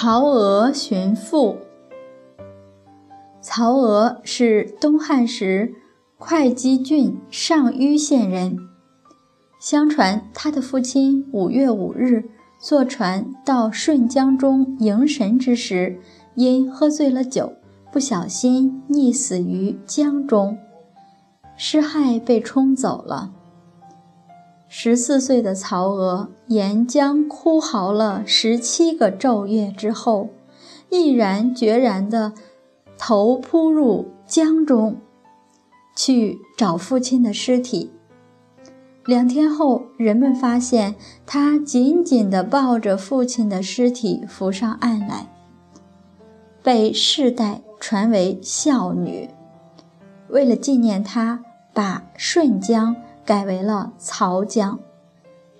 曹娥寻父。曹娥是东汉时会稽郡上虞县人。相传他的父亲五月五日坐船到顺江中迎神之时，因喝醉了酒，不小心溺死于江中，尸骸被冲走了。十四岁的曹娥沿江哭嚎了十七个昼夜之后，毅然决然地头扑入江中，去找父亲的尸体。两天后，人们发现他紧紧地抱着父亲的尸体浮上岸来，被世代传为孝女。为了纪念他，把顺江。改为了曹江，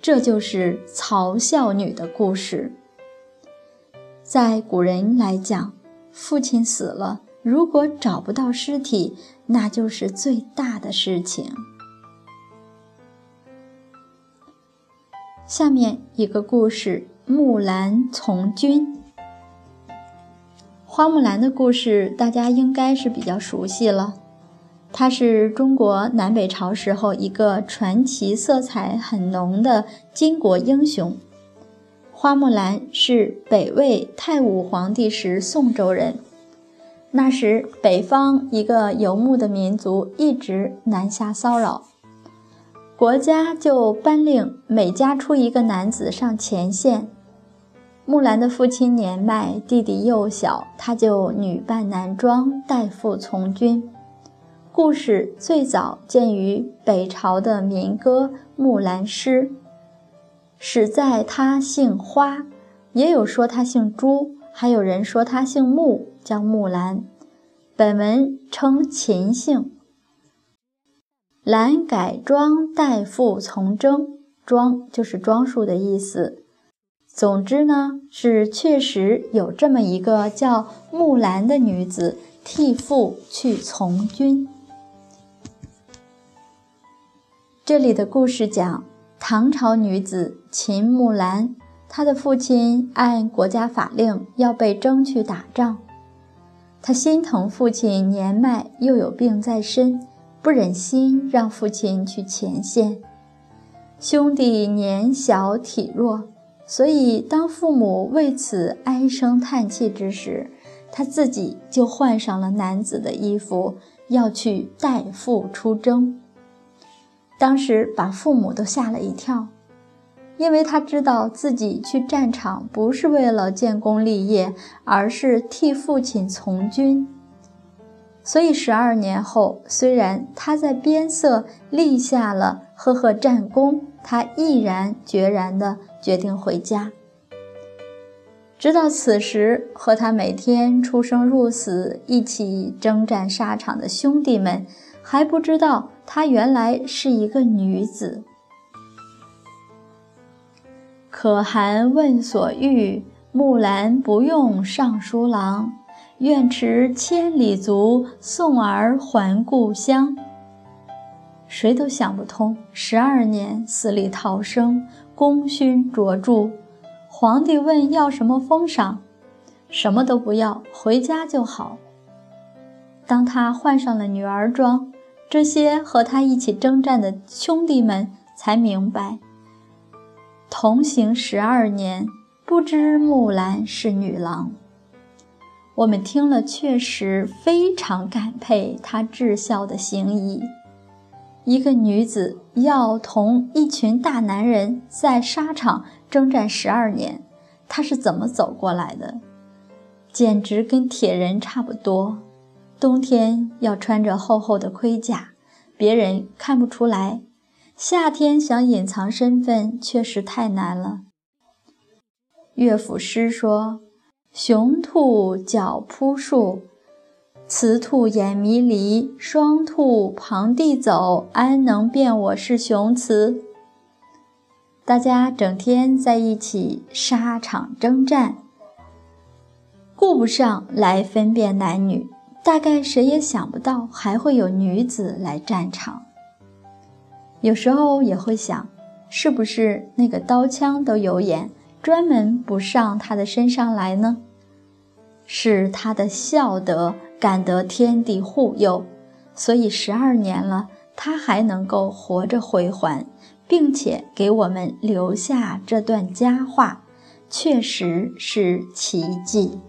这就是曹孝女的故事。在古人来讲，父亲死了，如果找不到尸体，那就是最大的事情。下面一个故事：木兰从军。花木兰的故事，大家应该是比较熟悉了。他是中国南北朝时候一个传奇色彩很浓的巾帼英雄。花木兰是北魏太武皇帝时宋州人。那时北方一个游牧的民族一直南下骚扰，国家就颁令每家出一个男子上前线。木兰的父亲年迈，弟弟幼小，他就女扮男装代父从军。故事最早见于北朝的民歌《木兰诗》，始在他姓花，也有说他姓朱，还有人说他姓木，叫木兰。本文称秦姓。兰改装代父从征，装就是装束的意思。总之呢，是确实有这么一个叫木兰的女子替父去从军。这里的故事讲唐朝女子秦木兰，她的父亲按国家法令要被征去打仗，她心疼父亲年迈又有病在身，不忍心让父亲去前线。兄弟年小体弱，所以当父母为此唉声叹气之时，她自己就换上了男子的衣服，要去代父出征。当时把父母都吓了一跳，因为他知道自己去战场不是为了建功立业，而是替父亲从军。所以十二年后，虽然他在边塞立下了赫赫战功，他毅然决然地决定回家。直到此时，和他每天出生入死、一起征战沙场的兄弟们。还不知道她原来是一个女子。可汗问所欲，木兰不用尚书郎，愿驰千里足，送儿还故乡。谁都想不通，十二年死里逃生，功勋卓著。皇帝问要什么封赏，什么都不要，回家就好。当他换上了女儿装。这些和他一起征战的兄弟们才明白，同行十二年，不知木兰是女郎。我们听了，确实非常感佩她至孝的行医。一个女子要同一群大男人在沙场征战十二年，她是怎么走过来的？简直跟铁人差不多。冬天要穿着厚厚的盔甲，别人看不出来；夏天想隐藏身份，确实太难了。乐府诗说：“雄兔脚扑树，雌兔眼迷离。双兔傍地走，安能辨我是雄雌？”大家整天在一起沙场征战，顾不上来分辨男女。大概谁也想不到还会有女子来战场。有时候也会想，是不是那个刀枪都有眼，专门不上她的身上来呢？是他的孝德感得天地护佑，所以十二年了，他还能够活着回还，并且给我们留下这段佳话，确实是奇迹。